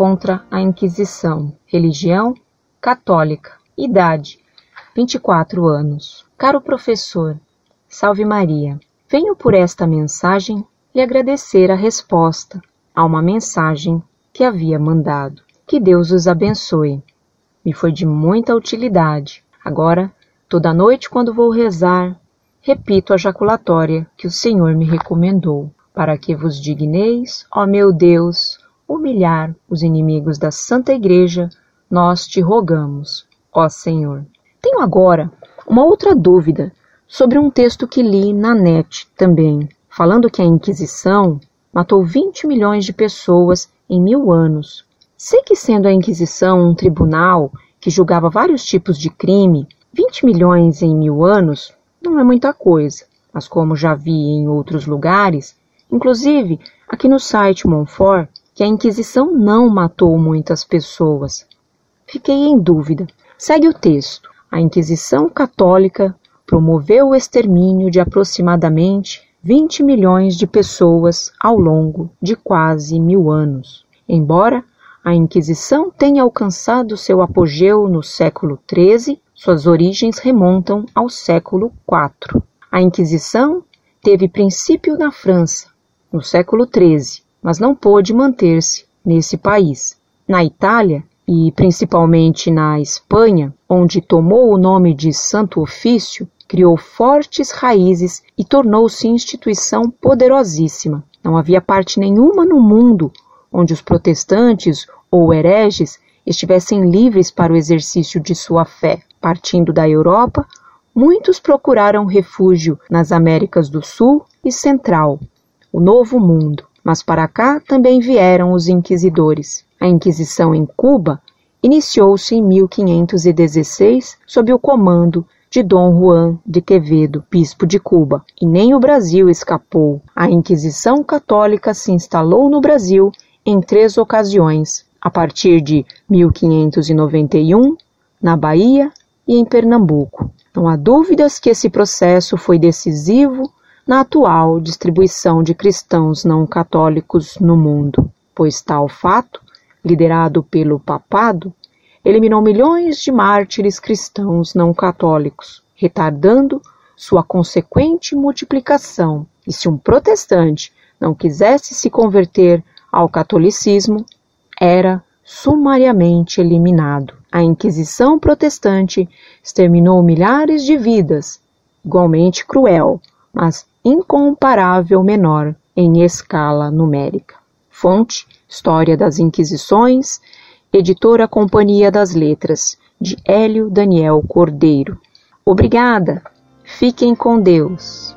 contra a Inquisição. Religião católica. Idade 24 anos. Caro professor, salve Maria. Venho por esta mensagem lhe agradecer a resposta a uma mensagem que havia mandado. Que Deus os abençoe. Me foi de muita utilidade. Agora, toda noite, quando vou rezar, repito a jaculatória que o Senhor me recomendou, para que vos digneis, ó meu Deus, humilhar os inimigos da Santa Igreja, nós te rogamos, ó Senhor. Tenho agora uma outra dúvida sobre um texto que li na net também, falando que a Inquisição matou 20 milhões de pessoas em mil anos. Sei que, sendo a Inquisição um tribunal que julgava vários tipos de crime, 20 milhões em mil anos não é muita coisa, mas como já vi em outros lugares, inclusive aqui no site Monfort, que a Inquisição não matou muitas pessoas. Fiquei em dúvida. Segue o texto. A Inquisição Católica promoveu o extermínio de aproximadamente 20 milhões de pessoas ao longo de quase mil anos. Embora a Inquisição tenha alcançado seu apogeu no século XIII, suas origens remontam ao século IV. A Inquisição teve princípio na França, no século XIII, mas não pôde manter-se nesse país. Na Itália, e principalmente na Espanha, onde tomou o nome de Santo Ofício, criou fortes raízes e tornou-se instituição poderosíssima. Não havia parte nenhuma no mundo onde os protestantes ou hereges estivessem livres para o exercício de sua fé. Partindo da Europa, muitos procuraram refúgio nas Américas do Sul e Central, o Novo Mundo. Mas para cá também vieram os inquisidores. A Inquisição em Cuba iniciou-se em 1516 sob o comando de Dom Juan de Quevedo, bispo de Cuba. E nem o Brasil escapou. A Inquisição Católica se instalou no Brasil em três ocasiões, a partir de 1591, na Bahia, e em Pernambuco. Não há dúvidas que esse processo foi decisivo na atual distribuição de cristãos não católicos no mundo, pois tal fato, liderado pelo papado, eliminou milhões de mártires cristãos não católicos, retardando sua consequente multiplicação. E se um protestante não quisesse se converter ao catolicismo, era sumariamente eliminado. A Inquisição protestante exterminou milhares de vidas, igualmente cruel, mas incomparável menor em escala numérica. Fonte: História das Inquisições, editora Companhia das Letras, de Hélio Daniel Cordeiro. Obrigada. Fiquem com Deus.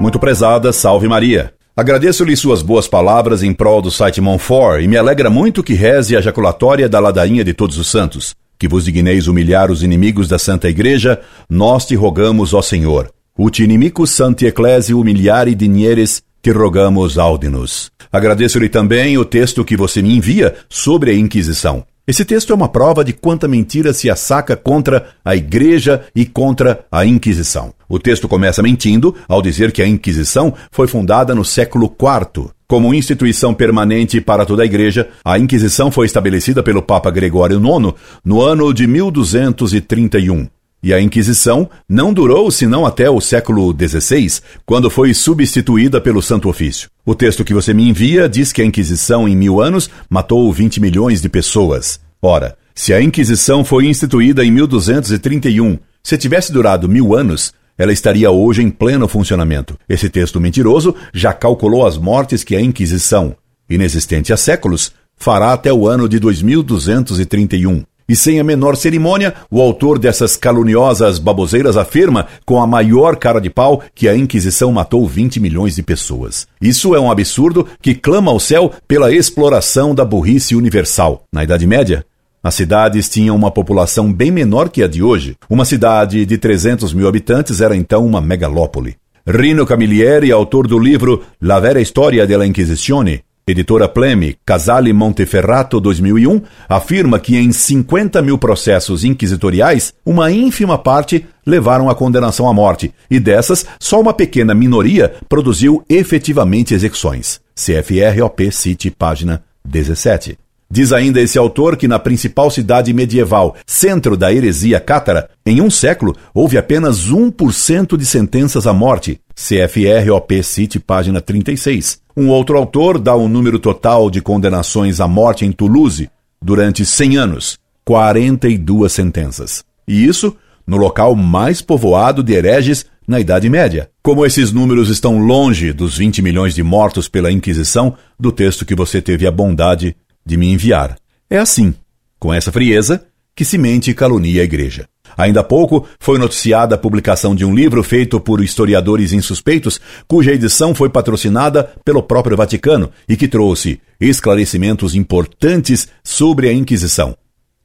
Muito prezada, salve Maria. Agradeço-lhe suas boas palavras em prol do site Monfort e me alegra muito que reze a jaculatória da ladainha de todos os santos. Que vos digneis humilhar os inimigos da Santa Igreja, nós te rogamos, ó Senhor. Ut inimicus santi ecclesi humiliare dinieres, te rogamos audinos. Agradeço-lhe também o texto que você me envia sobre a Inquisição. Esse texto é uma prova de quanta mentira se assaca contra a Igreja e contra a Inquisição. O texto começa mentindo ao dizer que a Inquisição foi fundada no século IV. Como instituição permanente para toda a Igreja, a Inquisição foi estabelecida pelo Papa Gregório IX no ano de 1231. E a Inquisição não durou senão até o século XVI, quando foi substituída pelo Santo Ofício. O texto que você me envia diz que a Inquisição, em mil anos, matou 20 milhões de pessoas. Ora, se a Inquisição foi instituída em 1231, se tivesse durado mil anos, ela estaria hoje em pleno funcionamento. Esse texto mentiroso já calculou as mortes que a Inquisição, inexistente há séculos, fará até o ano de 2231. E sem a menor cerimônia, o autor dessas caluniosas baboseiras afirma, com a maior cara de pau, que a Inquisição matou 20 milhões de pessoas. Isso é um absurdo que clama ao céu pela exploração da burrice universal. Na Idade Média, as cidades tinham uma população bem menor que a de hoje. Uma cidade de 300 mil habitantes era então uma megalópole. Rino Camilleri, autor do livro La vera storia della Inquisizione, Editora Pleme, Casale Monteferrato 2001, afirma que em 50 mil processos inquisitoriais, uma ínfima parte levaram à condenação à morte, e dessas, só uma pequena minoria produziu efetivamente execuções. CFR-OP City, página 17. Diz ainda esse autor que na principal cidade medieval, centro da heresia cátara, em um século houve apenas 1% de sentenças à morte. CFR OP City, página 36. Um outro autor dá o um número total de condenações à morte em Toulouse durante 100 anos: 42 sentenças. E isso no local mais povoado de hereges na Idade Média. Como esses números estão longe dos 20 milhões de mortos pela Inquisição do texto que você teve a bondade de me enviar. É assim, com essa frieza, que se mente e calunia a igreja. Ainda há pouco foi noticiada a publicação de um livro feito por historiadores insuspeitos, cuja edição foi patrocinada pelo próprio Vaticano e que trouxe esclarecimentos importantes sobre a Inquisição.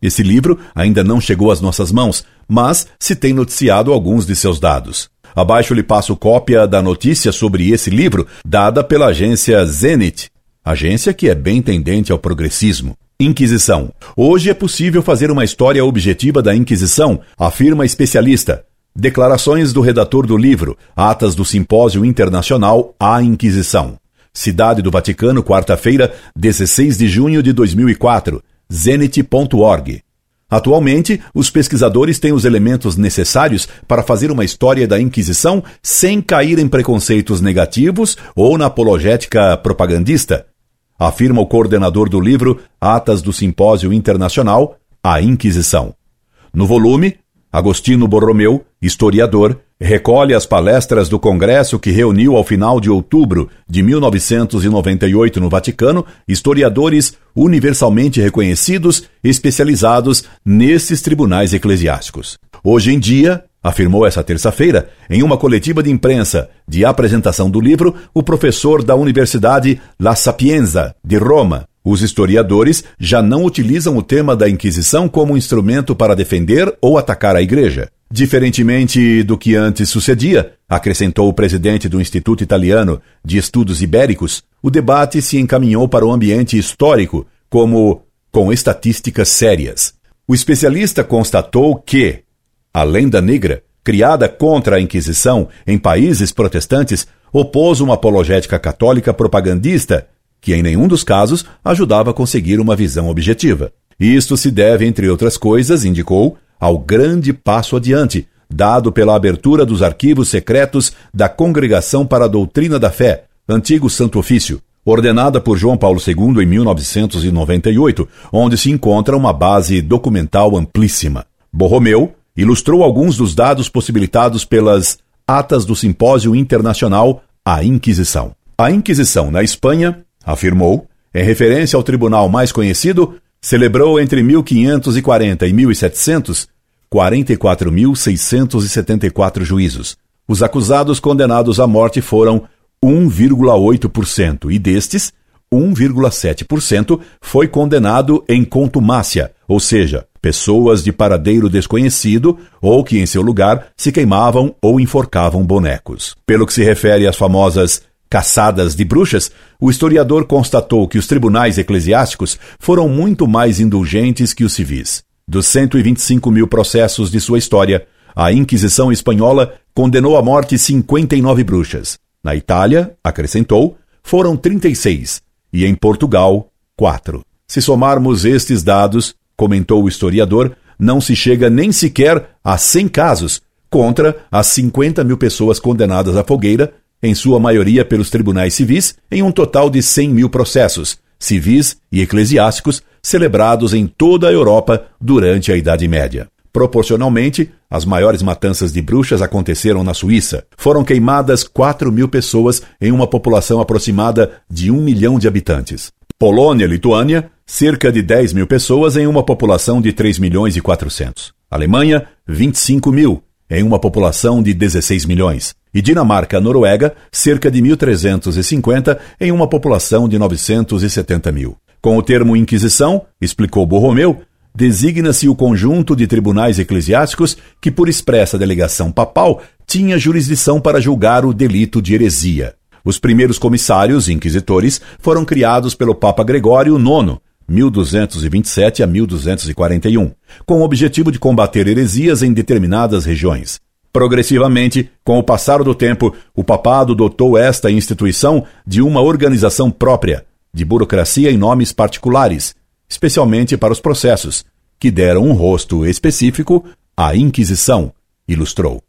Esse livro ainda não chegou às nossas mãos, mas se tem noticiado alguns de seus dados. Abaixo lhe passo cópia da notícia sobre esse livro, dada pela agência Zenit, agência que é bem tendente ao progressismo. Inquisição. Hoje é possível fazer uma história objetiva da Inquisição, afirma especialista. Declarações do redator do livro, atas do Simpósio Internacional A Inquisição. Cidade do Vaticano, quarta-feira, 16 de junho de 2004. Zenit.org. Atualmente, os pesquisadores têm os elementos necessários para fazer uma história da Inquisição sem cair em preconceitos negativos ou na apologética propagandista, afirma o coordenador do livro Atas do Simpósio Internacional, A Inquisição. No volume, Agostino Borromeu, historiador, recolhe as palestras do congresso que reuniu ao final de outubro de 1998 no Vaticano historiadores universalmente reconhecidos especializados nesses tribunais eclesiásticos. Hoje em dia, afirmou essa terça-feira, em uma coletiva de imprensa de apresentação do livro, o professor da Universidade La Sapienza, de Roma. Os historiadores já não utilizam o tema da Inquisição como instrumento para defender ou atacar a Igreja. Diferentemente do que antes sucedia, acrescentou o presidente do Instituto Italiano de Estudos Ibéricos, o debate se encaminhou para o ambiente histórico, como com estatísticas sérias. O especialista constatou que, a lenda negra, criada contra a Inquisição em países protestantes, opôs uma apologética católica propagandista que, em nenhum dos casos, ajudava a conseguir uma visão objetiva. Isto se deve, entre outras coisas, indicou, ao grande passo adiante, dado pela abertura dos arquivos secretos da Congregação para a Doutrina da Fé, antigo Santo Ofício, ordenada por João Paulo II em 1998, onde se encontra uma base documental amplíssima. Borromeu ilustrou alguns dos dados possibilitados pelas atas do Simpósio Internacional A Inquisição. A Inquisição na Espanha, afirmou, em referência ao tribunal mais conhecido, celebrou entre 1540 e 1700 44.674 juízos. Os acusados condenados à morte foram 1,8% e destes, 1,7% foi condenado em contumácia, ou seja, pessoas de paradeiro desconhecido ou que em seu lugar se queimavam ou enforcavam bonecos. Pelo que se refere às famosas caçadas de bruxas, o historiador constatou que os tribunais eclesiásticos foram muito mais indulgentes que os civis. Dos 125 mil processos de sua história, a Inquisição Espanhola condenou à morte 59 bruxas. Na Itália, acrescentou, foram 36 e em Portugal, 4. Se somarmos estes dados, comentou o historiador, não se chega nem sequer a 100 casos, contra as 50 mil pessoas condenadas à fogueira, em sua maioria pelos tribunais civis, em um total de 100 mil processos, civis e eclesiásticos, celebrados em toda a Europa durante a Idade Média. Proporcionalmente, as maiores matanças de bruxas aconteceram na Suíça. Foram queimadas 4 mil pessoas em uma população aproximada de um milhão de habitantes. Polônia e Lituânia, cerca de 10 mil pessoas em uma população de 3 milhões e 400. Alemanha, 25 mil, em uma população de 16 milhões. E Dinamarca-Noruega, cerca de 1.350 em uma população de 970 mil. Com o termo Inquisição, explicou Borromeu, designa-se o conjunto de tribunais eclesiásticos que, por expressa delegação papal, tinha jurisdição para julgar o delito de heresia. Os primeiros comissários inquisitores foram criados pelo Papa Gregório IX, 1227 a 1241, com o objetivo de combater heresias em determinadas regiões. Progressivamente, com o passar do tempo, o papado dotou esta instituição de uma organização própria, de burocracia em nomes particulares, especialmente para os processos, que deram um rosto específico à Inquisição, ilustrou.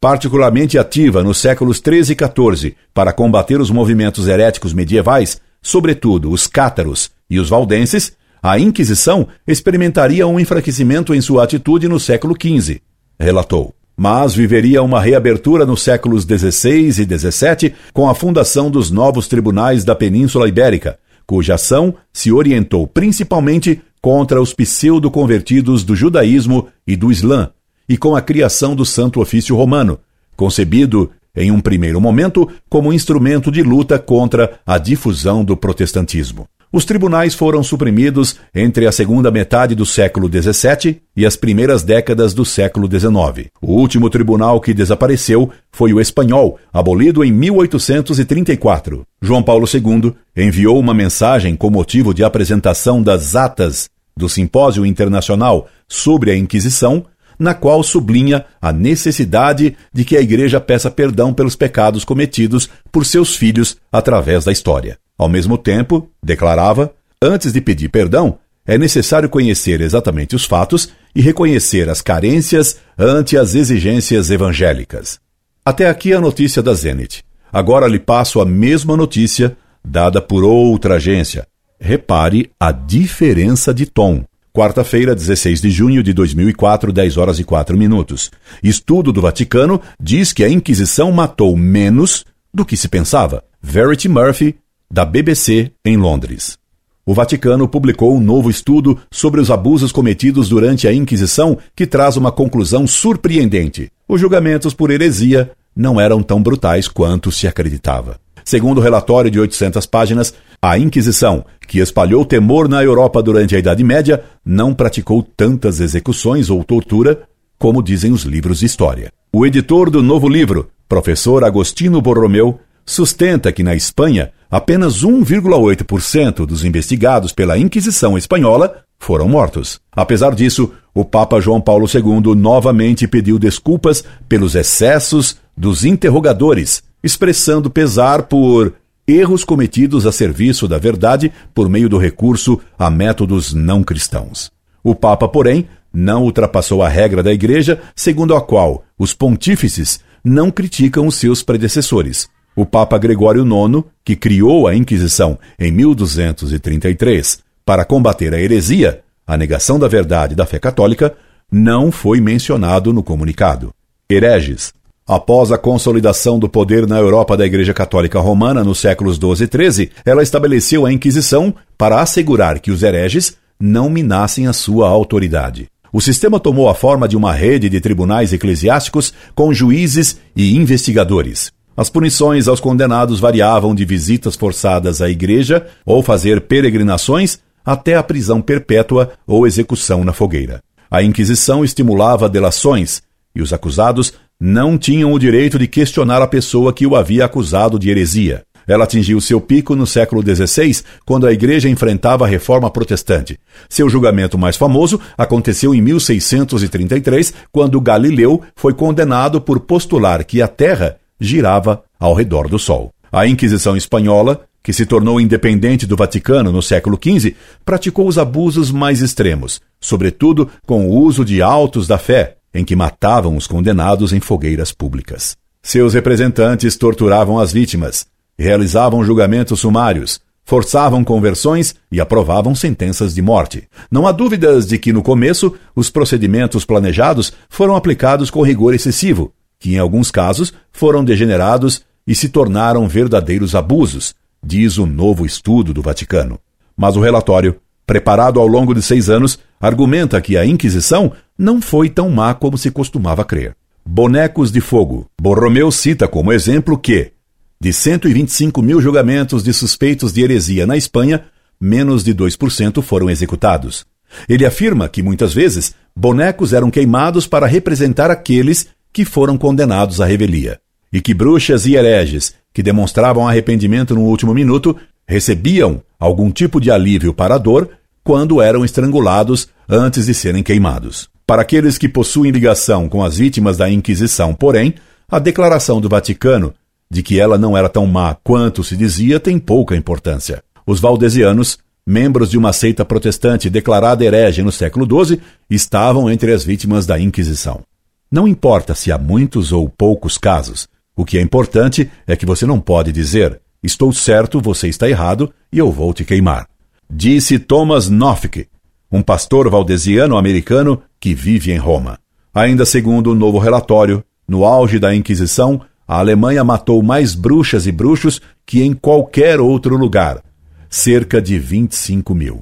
Particularmente ativa nos séculos XIII e XIV para combater os movimentos heréticos medievais, sobretudo os cátaros e os valdenses, a Inquisição experimentaria um enfraquecimento em sua atitude no século XV, relatou. Mas viveria uma reabertura nos séculos XVI e XVII com a fundação dos novos tribunais da Península Ibérica, cuja ação se orientou principalmente contra os pseudo-convertidos do judaísmo e do islã, e com a criação do Santo Ofício Romano, concebido, em um primeiro momento, como instrumento de luta contra a difusão do protestantismo. Os tribunais foram suprimidos entre a segunda metade do século XVII e as primeiras décadas do século XIX. O último tribunal que desapareceu foi o espanhol, abolido em 1834. João Paulo II enviou uma mensagem com motivo de apresentação das atas do Simpósio Internacional sobre a Inquisição, na qual sublinha a necessidade de que a Igreja peça perdão pelos pecados cometidos por seus filhos através da história. Ao mesmo tempo, declarava, antes de pedir perdão, é necessário conhecer exatamente os fatos e reconhecer as carências ante as exigências evangélicas. Até aqui a notícia da Zenit. Agora lhe passo a mesma notícia dada por outra agência. Repare a diferença de tom. Quarta-feira, 16 de junho de 2004, 10 horas e 4 minutos. Estudo do Vaticano diz que a Inquisição matou menos do que se pensava. Verity Murphy, da BBC em Londres. O Vaticano publicou um novo estudo sobre os abusos cometidos durante a Inquisição que traz uma conclusão surpreendente. Os julgamentos por heresia não eram tão brutais quanto se acreditava. Segundo o relatório de 800 páginas, a Inquisição, que espalhou temor na Europa durante a Idade Média, não praticou tantas execuções ou tortura como dizem os livros de história. O editor do novo livro, professor Agostino Borromeu, sustenta que na Espanha apenas 1,8% dos investigados pela Inquisição espanhola foram mortos. Apesar disso, o Papa João Paulo II novamente pediu desculpas pelos excessos dos interrogadores, expressando pesar por erros cometidos a serviço da verdade por meio do recurso a métodos não cristãos. O Papa, porém, não ultrapassou a regra da Igreja, segundo a qual os pontífices não criticam os seus predecessores, o Papa Gregório IX, que criou a Inquisição em 1233 para combater a heresia, a negação da verdade da fé católica, não foi mencionado no comunicado. Hereges. Após a consolidação do poder na Europa da Igreja Católica Romana nos séculos XII e XIII, ela estabeleceu a Inquisição para assegurar que os hereges não minassem a sua autoridade. O sistema tomou a forma de uma rede de tribunais eclesiásticos com juízes e investigadores. As punições aos condenados variavam de visitas forçadas à igreja ou fazer peregrinações até a prisão perpétua ou execução na fogueira. A Inquisição estimulava delações e os acusados não tinham o direito de questionar a pessoa que o havia acusado de heresia. Ela atingiu seu pico no século XVI, quando a igreja enfrentava a reforma protestante. Seu julgamento mais famoso aconteceu em 1633, quando Galileu foi condenado por postular que a Terra girava ao redor do Sol. A Inquisição Espanhola, que se tornou independente do Vaticano no século XV, praticou os abusos mais extremos, sobretudo com o uso de autos da fé, em que matavam os condenados em fogueiras públicas. Seus representantes torturavam as vítimas, realizavam julgamentos sumários, forçavam conversões e aprovavam sentenças de morte. Não há dúvidas de que, no começo, os procedimentos planejados foram aplicados com rigor excessivo, que em alguns casos foram degenerados e se tornaram verdadeiros abusos, diz o novo estudo do Vaticano. Mas o relatório, preparado ao longo de seis anos, argumenta que a Inquisição não foi tão má como se costumava crer. Bonecos de Fogo. Borromeu cita como exemplo que, de 125 mil julgamentos de suspeitos de heresia na Espanha, menos de 2% foram executados. Ele afirma que muitas vezes bonecos eram queimados para representar aqueles que foram condenados à revelia, e que bruxas e hereges que demonstravam arrependimento no último minuto recebiam algum tipo de alívio para a dor quando eram estrangulados antes de serem queimados. Para aqueles que possuem ligação com as vítimas da Inquisição, porém, a declaração do Vaticano de que ela não era tão má quanto se dizia tem pouca importância. Os valdesianos, membros de uma seita protestante declarada herege no século XII, estavam entre as vítimas da Inquisição. Não importa se há muitos ou poucos casos, o que é importante é que você não pode dizer: estou certo, você está errado e eu vou te queimar. Disse Thomas Norfolk, um pastor valdesiano americano que vive em Roma. Ainda segundo o novo relatório, no auge da Inquisição, a Alemanha matou mais bruxas e bruxos que em qualquer outro lugar, cerca de 25 mil.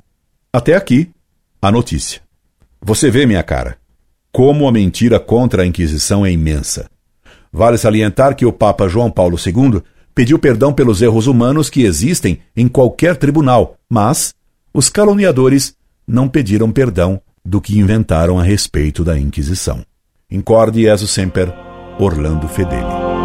Até aqui, a notícia. Você vê minha cara. Como a mentira contra a Inquisição é imensa. Vale salientar que o Papa João Paulo II pediu perdão pelos erros humanos que existem em qualquer tribunal, mas os caluniadores não pediram perdão do que inventaram a respeito da Inquisição. Incorde Jesus Semper, Orlando Fedeli.